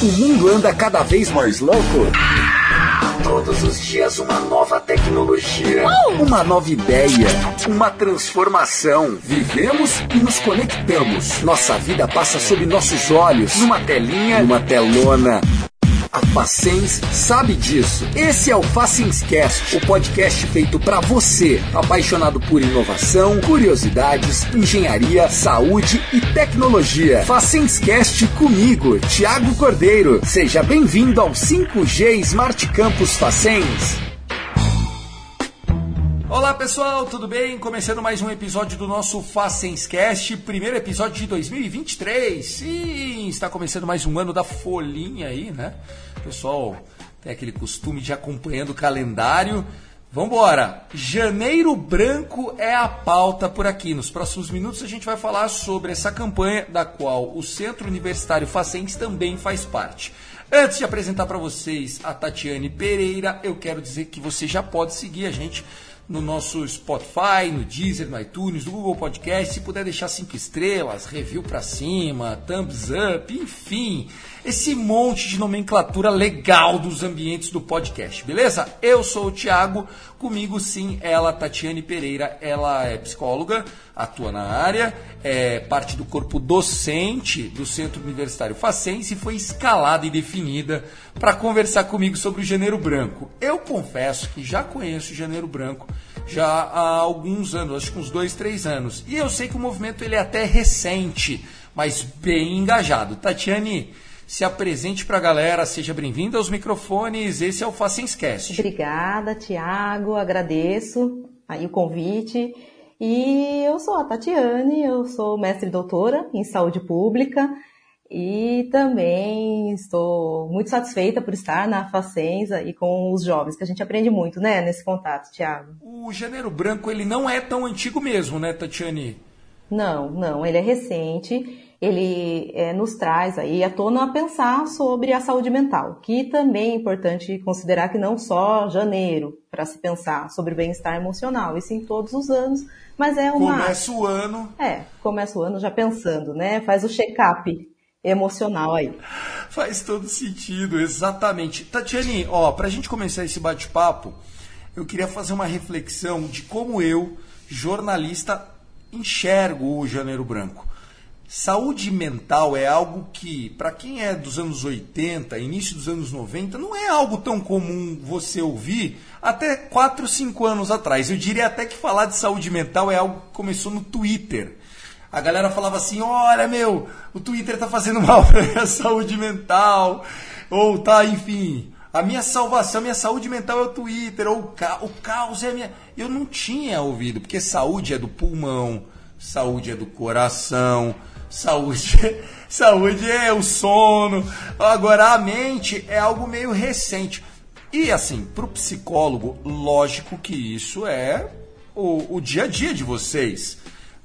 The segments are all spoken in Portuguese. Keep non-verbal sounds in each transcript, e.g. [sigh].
O mundo anda cada vez mais louco. Todos os dias uma nova tecnologia, uma nova ideia, uma transformação. Vivemos e nos conectamos. Nossa vida passa sob nossos olhos, numa telinha, numa telona. A Facens sabe disso. Esse é o Facenscast, o podcast feito para você, apaixonado por inovação, curiosidades, engenharia, saúde e tecnologia. Facenscast comigo, Thiago Cordeiro. Seja bem-vindo ao 5G Smart Campus Facens. Olá pessoal, tudo bem? Começando mais um episódio do nosso Facenscast, primeiro episódio de 2023. Sim, está começando mais um ano da folhinha aí, né? O pessoal tem aquele costume de acompanhando o calendário. Vambora! Janeiro Branco é a pauta por aqui. Nos próximos minutos a gente vai falar sobre essa campanha da qual o Centro Universitário Facens também faz parte. Antes de apresentar para vocês a Tatiane Pereira, eu quero dizer que você já pode seguir a gente no nosso Spotify, no Deezer, no iTunes, no Google Podcast. Se puder deixar cinco estrelas, review para cima, thumbs up, enfim, esse monte de nomenclatura legal dos ambientes do podcast, beleza? Eu sou o Thiago, comigo sim, ela, Tatiane Pereira, ela é psicóloga, atua na área, é parte do corpo docente do Centro Universitário Facense e foi escalada e definida para conversar comigo sobre o Janeiro Branco. Eu confesso que já conheço o Janeiro Branco já há alguns anos, acho que uns dois, três anos. E eu sei que o movimento ele é até recente, mas bem engajado. Tatiane, se apresente para a galera, seja bem-vinda aos microfones, esse é o Facenscast. Obrigada, Tiago, agradeço aí o convite. E eu sou a Tatiane, eu sou mestre doutora em saúde pública e também estou muito satisfeita por estar na Facenza e com os jovens, que a gente aprende muito, né, nesse contato, Tiago. O Janeiro Branco, ele não é tão antigo mesmo, né, Tatiane? Não, não, ele é recente. Ele é, nos traz aí à tona a pensar sobre a saúde mental, que também é importante considerar que não só janeiro para se pensar sobre o bem-estar emocional, e sim todos os anos, mas é uma... Começa o ano... É, começa o ano já pensando, né, faz o check-up emocional aí. Faz todo sentido, exatamente. Tatiane, ó, pra gente começar esse bate-papo, eu queria fazer uma reflexão de como eu, jornalista, enxergo o Janeiro Branco. Saúde mental é algo que, para quem é dos anos 80, início dos anos 90, não é algo tão comum você ouvir até 4, 5 anos atrás. Eu diria até que falar de saúde mental é algo que começou no Twitter a galera falava assim: olha, meu, o Twitter tá fazendo [laughs] mal pra minha saúde mental. Ou tá, enfim, a minha salvação, minha saúde mental é o Twitter. Ou o, ca o caos é a minha. Eu não tinha ouvido, porque saúde é do pulmão, saúde é do coração, saúde, [laughs] saúde é o sono. Agora a mente é algo meio recente. E assim, para o psicólogo, lógico que isso é o, o dia a dia de vocês.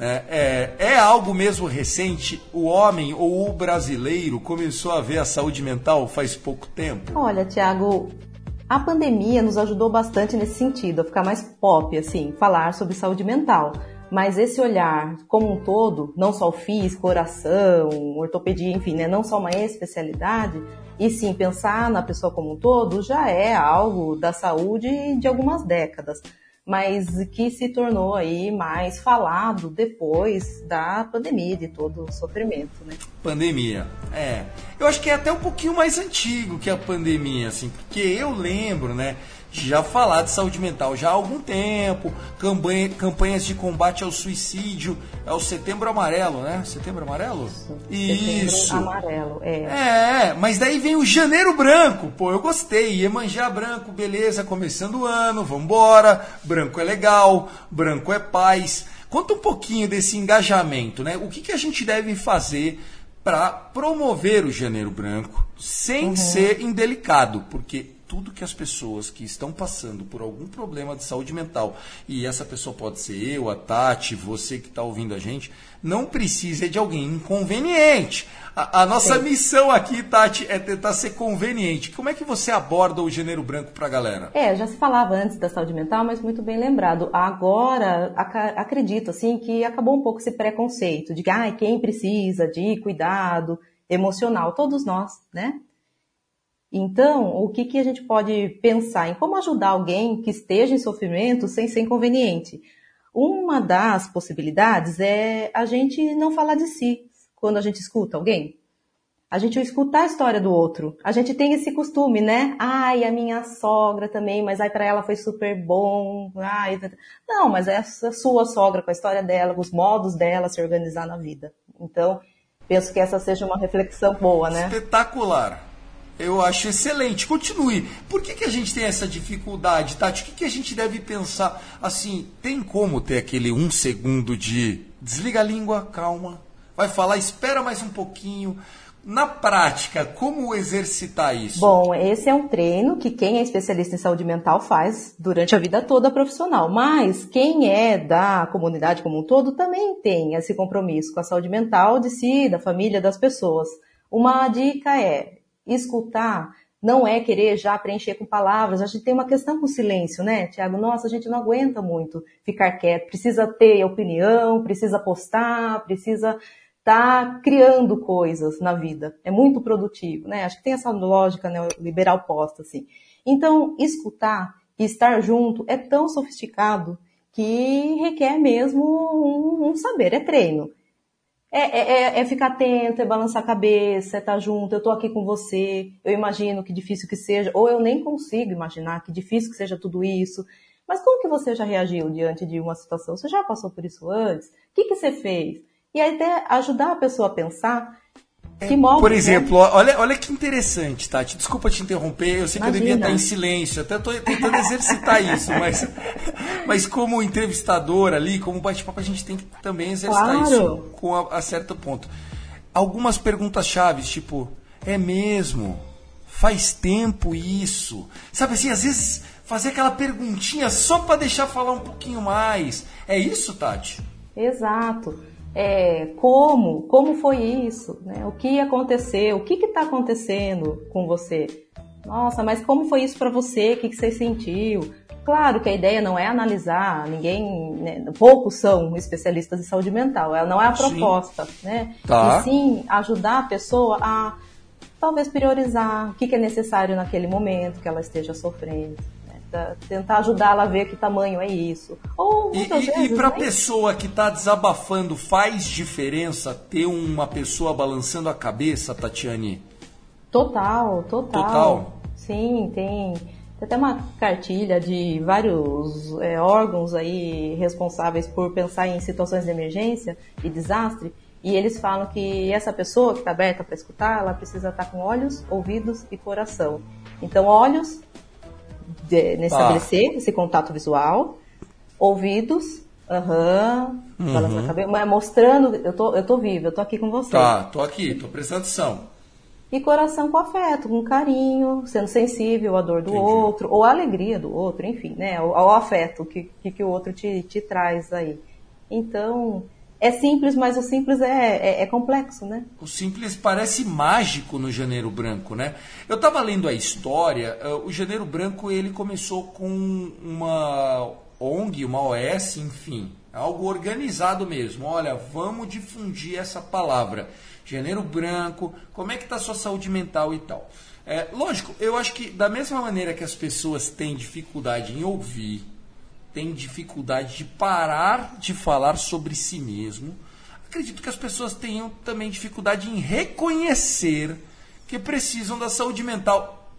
Né? É, é algo mesmo recente? O homem ou o brasileiro começou a ver a saúde mental faz pouco tempo? Olha, Tiago, a pandemia nos ajudou bastante nesse sentido, a ficar mais pop, assim, falar sobre saúde mental. Mas esse olhar como um todo, não só o físico, coração, ortopedia, enfim, né, não só uma especialidade, e sim pensar na pessoa como um todo, já é algo da saúde de algumas décadas mas que se tornou aí mais falado depois da pandemia, de todo o sofrimento, né? Pandemia, é. Eu acho que é até um pouquinho mais antigo que a pandemia, assim, porque eu lembro, né? Já falar de saúde mental já há algum tempo, campanha, campanhas de combate ao suicídio, é o Setembro Amarelo, né? Setembro Amarelo? Isso. Setembro Amarelo, é. É, mas daí vem o Janeiro Branco, pô, eu gostei, Iemanjá Branco, beleza, começando o ano, vambora, branco é legal, branco é paz. Conta um pouquinho desse engajamento, né? O que, que a gente deve fazer para promover o Janeiro Branco sem uhum. ser indelicado, porque tudo que as pessoas que estão passando por algum problema de saúde mental, e essa pessoa pode ser eu, a Tati, você que está ouvindo a gente, não precisa de alguém inconveniente. A, a nossa Sim. missão aqui, Tati, é tentar ser conveniente. Como é que você aborda o gênero branco para a galera? É, já se falava antes da saúde mental, mas muito bem lembrado. Agora, acredito assim que acabou um pouco esse preconceito de que ah, quem precisa de cuidado emocional, todos nós, né? Então, o que, que a gente pode pensar em como ajudar alguém que esteja em sofrimento sem ser inconveniente? Uma das possibilidades é a gente não falar de si quando a gente escuta alguém. A gente escutar a história do outro. A gente tem esse costume, né? Ai, a minha sogra também, mas aí para ela foi super bom. Ai, não, mas é a sua sogra com a história dela, os modos dela se organizar na vida. Então, penso que essa seja uma reflexão boa, né? Espetacular. Eu acho excelente. Continue. Por que, que a gente tem essa dificuldade, Tati? O que, que a gente deve pensar? Assim, tem como ter aquele um segundo de desliga a língua, calma, vai falar, espera mais um pouquinho. Na prática, como exercitar isso? Bom, esse é um treino que quem é especialista em saúde mental faz durante a vida toda profissional. Mas quem é da comunidade como um todo também tem esse compromisso com a saúde mental de si, da família, das pessoas. Uma dica é escutar não é querer já preencher com palavras. A gente tem uma questão com silêncio, né, Tiago? Nossa, a gente não aguenta muito ficar quieto. Precisa ter opinião, precisa postar, precisa está criando coisas na vida. É muito produtivo, né? Acho que tem essa lógica neoliberal né, posta, assim. Então, escutar e estar junto é tão sofisticado que requer mesmo um, um saber, é treino. É, é, é, é, ficar atento, é balançar a cabeça, é estar junto, eu estou aqui com você, eu imagino que difícil que seja, ou eu nem consigo imaginar que difícil que seja tudo isso. Mas como que você já reagiu diante de uma situação? Você já passou por isso antes? O que, que você fez? E aí até ajudar a pessoa a pensar que modo, Por né? exemplo, né? olha, olha que interessante, Tati. Desculpa te interromper, eu sei Imagina. que eu devia estar em silêncio, até estou tentando exercitar [laughs] isso, mas, mas como entrevistador ali, como bate-papo, a gente tem que também exercitar claro. isso com a, a certo ponto. Algumas perguntas chaves, tipo, é mesmo? Faz tempo isso? Sabe assim, às vezes fazer aquela perguntinha só para deixar falar um pouquinho mais. É isso, Tati? Exato é, como, como foi isso, né? o que aconteceu, o que está acontecendo com você. Nossa, mas como foi isso para você? O que, que você sentiu? Claro que a ideia não é analisar, ninguém, né, poucos são especialistas em saúde mental, ela não é a proposta, sim. né? Tá. E sim ajudar a pessoa a talvez priorizar o que, que é necessário naquele momento que ela esteja sofrendo tentar ajudá-la a ver que tamanho é isso. Ou, e e, e para a pessoa que está desabafando, faz diferença ter uma pessoa balançando a cabeça, Tatiane? Total, total. Total. Sim, tem. Tem até uma cartilha de vários é, órgãos aí responsáveis por pensar em situações de emergência e desastre. E eles falam que essa pessoa que está aberta para escutar, ela precisa estar tá com olhos, ouvidos e coração. Então, olhos de, de estabelecer ah. esse contato visual, ouvidos, aham, uhum. balançando a cabeça, mas mostrando, eu tô, eu tô viva, eu tô aqui com você. Tá, tô aqui, tô prestando atenção. E coração com afeto, com carinho, sendo sensível à dor do Entendi. outro, ou à alegria do outro, enfim, né? Ao, ao afeto que, que, que o outro te, te traz aí. Então, é simples, mas o simples é, é, é, complexo, né? O simples parece mágico no Janeiro Branco, né? Eu estava lendo a história, uh, o Janeiro Branco ele começou com uma ONG, uma OS, enfim, algo organizado mesmo. Olha, vamos difundir essa palavra. Janeiro Branco, como é que está a sua saúde mental e tal. É, lógico, eu acho que da mesma maneira que as pessoas têm dificuldade em ouvir, tem dificuldade de parar de falar sobre si mesmo. Acredito que as pessoas tenham também dificuldade em reconhecer que precisam da saúde mental.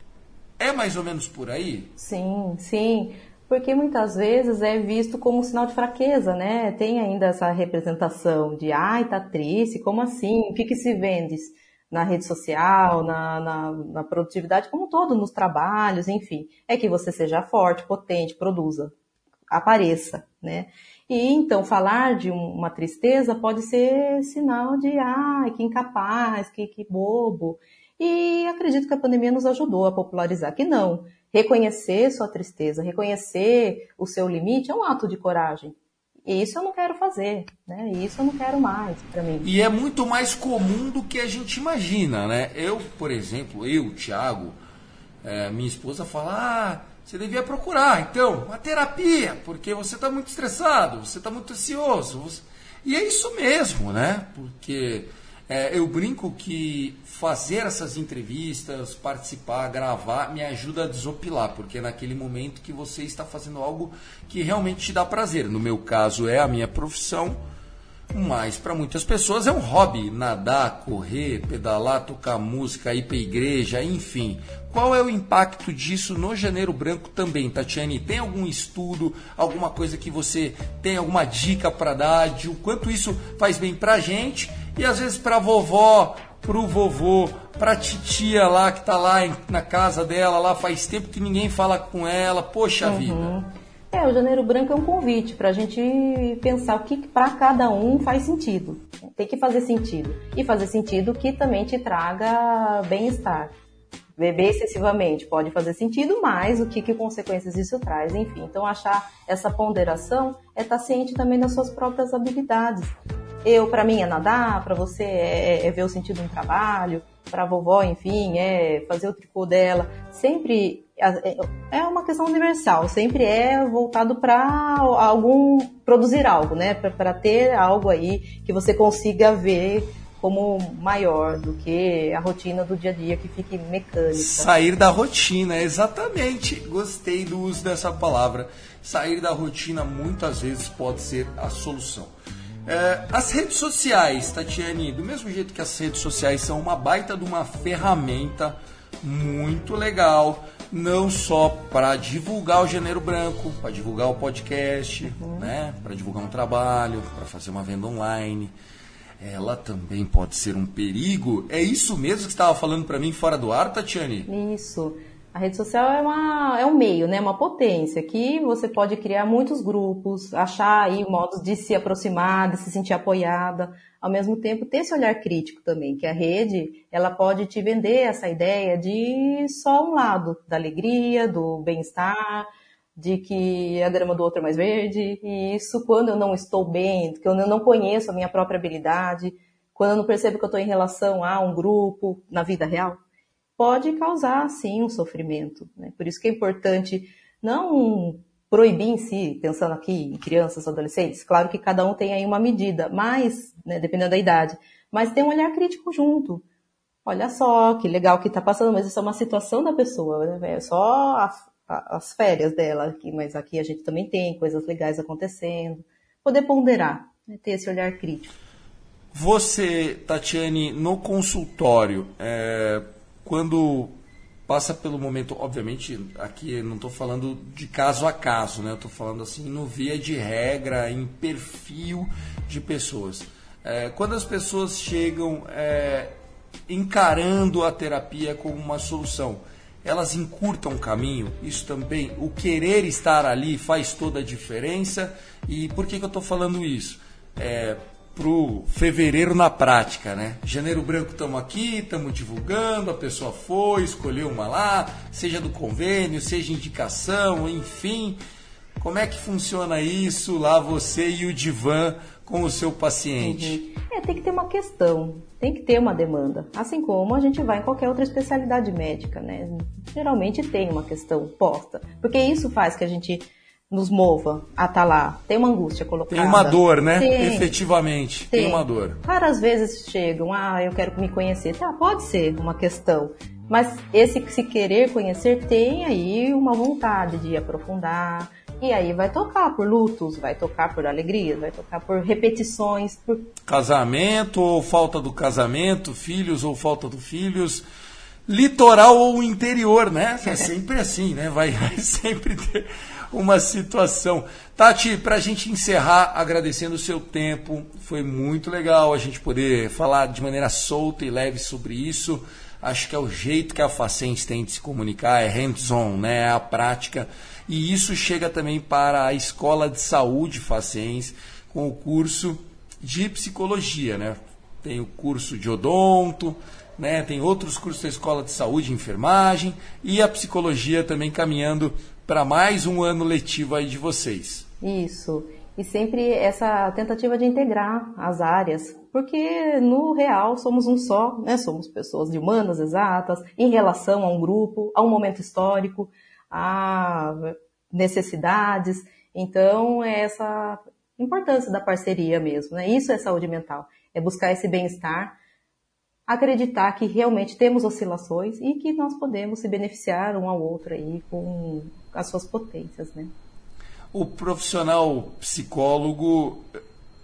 É mais ou menos por aí? Sim, sim. Porque muitas vezes é visto como um sinal de fraqueza, né? Tem ainda essa representação de, ai, tá triste, como assim? O que, que se vende na rede social, na, na, na produtividade, como um todo, nos trabalhos, enfim. É que você seja forte, potente, produza apareça, né? E então falar de uma tristeza pode ser sinal de ah, que incapaz, que, que bobo. E acredito que a pandemia nos ajudou a popularizar que não. Reconhecer sua tristeza, reconhecer o seu limite é um ato de coragem. E isso eu não quero fazer, né? Isso eu não quero mais para mim. E é muito mais comum do que a gente imagina, né? Eu, por exemplo, eu, Thiago, é, minha esposa fala, ah, você devia procurar, então, uma terapia, porque você está muito estressado, você está muito ansioso. Você... E é isso mesmo, né? Porque É, eu brinco que fazer essas entrevistas, participar, gravar, me ajuda a desopilar, porque é naquele momento que você está fazendo algo que realmente te dá prazer. No meu caso, é a minha profissão, mas para muitas pessoas é um hobby. Nadar, correr, pedalar, tocar música, ir para igreja, enfim. Qual é o impacto disso no Janeiro Branco também, Tatiane? Tem algum estudo, alguma coisa que você tem alguma dica para dar de o quanto isso faz bem para a gente e às vezes para a vovó, para o vovô, para a titia lá que está lá na casa dela, lá faz tempo que ninguém fala com ela, poxa uhum. vida. É, o Janeiro Branco é um convite para a gente pensar o que para cada um faz sentido. Tem que fazer sentido. E fazer sentido que também te traga bem-estar. Beber excessivamente pode fazer sentido, mas o que, que consequências isso traz, enfim. Então, achar essa ponderação é estar tá ciente também das suas próprias habilidades. Eu, para mim, é nadar, para você é, é, ver o sentido no trabalho, para a vovó, enfim, é fazer o tricô dela. Sempre é, é uma questão universal, sempre é voltado para algum produzir algo, né? Para ter algo aí que você consiga ver como maior do que a rotina do dia a dia que fique mecânica. Sair da rotina, exatamente. Gostei do uso dessa palavra. Sair da rotina muitas vezes pode ser a solução. É, as redes sociais, Tatiane, do mesmo jeito que as redes sociais são uma baita de uma ferramenta muito legal, não só para divulgar o Janeiro Branco, para divulgar o podcast, uhum. né, para divulgar um trabalho, para fazer uma venda online. Ela também pode ser um perigo. É isso mesmo que estava falando para mim fora do ar, Tatiane? Isso. A rede social é, uma, é um meio, né? uma potência que você pode criar muitos grupos, achar aí modos de se aproximar, de se sentir apoiada, ao mesmo tempo ter esse olhar crítico também, que a rede ela pode te vender essa ideia de só um lado, da alegria, do bem-estar, de que a grama do outro é mais verde, e isso quando eu não estou bem, quando eu não conheço a minha própria habilidade, quando eu não percebo que eu estou em relação a um grupo na vida real pode causar, sim, um sofrimento. Né? Por isso que é importante não proibir em si, pensando aqui em crianças, adolescentes, claro que cada um tem aí uma medida, mas, né, dependendo da idade, mas tem um olhar crítico junto. Olha só, que legal que está passando, mas isso é uma situação da pessoa, né? é só a, a, as férias dela aqui, mas aqui a gente também tem coisas legais acontecendo. Poder ponderar, né? ter esse olhar crítico. Você, Tatiane, no consultório, é, quando passa pelo momento, obviamente, aqui não estou falando de caso a caso, né? Estou falando assim no via de regra, em perfil de pessoas. É, quando as pessoas chegam é, encarando a terapia como uma solução, elas encurtam o caminho, isso também, o querer estar ali faz toda a diferença. E por que, que eu estou falando isso? É, pro fevereiro na prática, né? Janeiro Branco estamos aqui, estamos divulgando, a pessoa foi, escolheu uma lá, seja do convênio, seja indicação, enfim. Como é que funciona isso lá, você e o divã com o seu paciente? Uhum. É, tem que ter uma questão, tem que ter uma demanda. Assim como a gente vai em qualquer outra especialidade médica, né? Geralmente tem uma questão posta. Porque isso faz que a gente nos mova a estar tá lá. Tem uma angústia colocada. Tem uma dor, né? Tem, Efetivamente, tem. tem. uma dor. Raras vezes chegam, ah, eu quero me conhecer. Tá, pode ser uma questão. Mas esse se querer conhecer tem aí uma vontade de aprofundar. E aí vai tocar por lutos, vai tocar por alegrias, vai tocar por repetições. Por... Casamento ou falta do casamento, filhos ou falta do filhos litoral ou interior, né? É sempre assim, né? Vai, [laughs] vai sempre ter uma situação. Tati, para a gente encerrar, agradecendo o seu tempo, foi muito legal a gente poder falar de maneira solta e leve sobre isso. Acho que é o jeito que a Facens tem de se comunicar, é hands-on, né? é a prática. E isso chega também para a Escola de Saúde Facens, com o curso de psicologia. Né? Tem o curso de odonto, né? tem outros cursos da Escola de Saúde Enfermagem, e a psicologia também caminhando para mais um ano letivo aí de vocês. Isso. E sempre essa tentativa de integrar as áreas, porque no real somos um só, né? Somos pessoas de humanas exatas, em relação a um grupo, a um momento histórico, a necessidades. Então, é essa importância da parceria mesmo, né? Isso é saúde mental, é buscar esse bem-estar acreditar que realmente temos oscilações e que nós podemos se beneficiar um ao outro aí com as suas potências, né? O profissional psicólogo,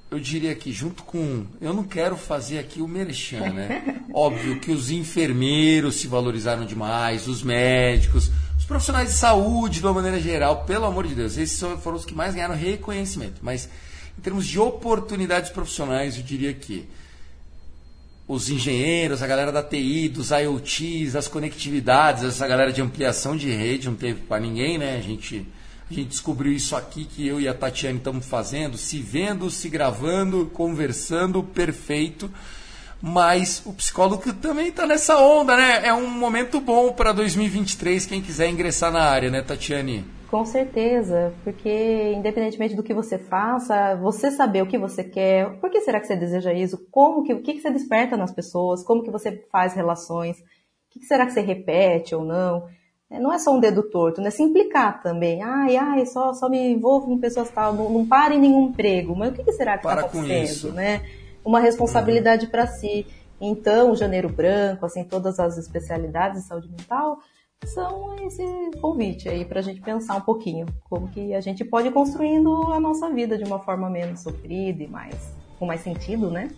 eu diria que junto com. Eu não quero fazer aqui o merchan, né? [laughs] Óbvio que os enfermeiros se valorizaram demais, os médicos, os profissionais de saúde, de uma maneira geral, pelo amor de Deus, esses foram os que mais ganharam reconhecimento. Mas em termos de oportunidades profissionais, eu diria que os engenheiros, a galera da TI, dos IoTs, das conectividades, essa galera de ampliação de rede, não teve para ninguém, né? A gente a gente descobriu isso aqui que eu e a Tatiane estamos fazendo, se vendo, se gravando, conversando, perfeito. Mas o psicólogo também está nessa onda, né? É um momento bom para 2023, quem quiser ingressar na área, né, Tatiane? Com certeza, porque independentemente do que você faça, você saber o que você quer, por que será que você deseja isso, como que, o que, que você desperta nas pessoas, como que você faz relações, o que, que será que você repete ou não. É, não é só um dedo torto, né? Se implicar também. Ai, ai, só, só me envolvo com pessoas tal, não, não para em nenhum emprego. Mas o que, que será que está acontecendo, né? Uma responsabilidade uhum. para si. Então, o Janeiro Branco, assim, todas as especialidades de saúde mental são esse convite aí para a gente pensar um pouquinho como que a gente pode ir construindo a nossa vida de uma forma menos sofrida e mais com mais sentido, né?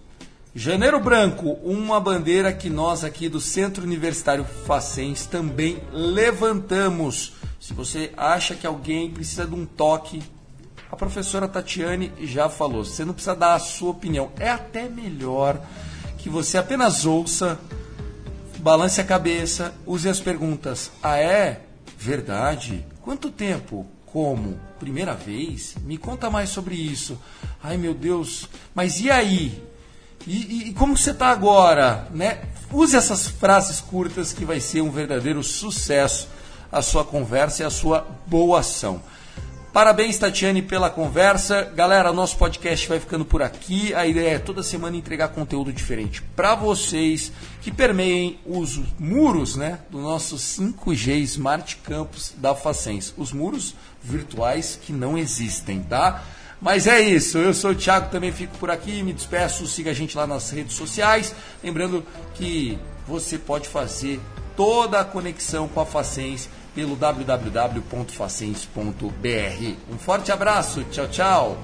Janeiro Branco, uma bandeira que nós aqui do Centro Universitário Facens também levantamos. Se você acha que alguém precisa de um toque, a professora Tatiane já falou. Você não precisa dar a sua opinião. É até melhor que você apenas ouça, balance a cabeça, use as perguntas. Ah, é? Verdade? Quanto tempo? Como? Primeira vez? Me conta mais sobre isso. Ai meu Deus, mas e aí? E, e, como você está agora? Né? Use essas frases curtas que vai ser um verdadeiro sucesso a sua conversa e a sua boa ação. Parabéns, Tatiane, pela conversa. Galera, nosso podcast vai ficando por aqui. A ideia é toda semana entregar conteúdo diferente para vocês que permeiem os muros né, do nosso 5G Smart Campus da Facens. Os muros virtuais que não existem, tá? Mas é isso, eu sou o Thiago, também fico por aqui, me despeço, siga a gente lá nas redes sociais. Lembrando que você pode fazer toda a conexão com a Facens pelo www.facens.br. Um forte abraço, tchau, tchau!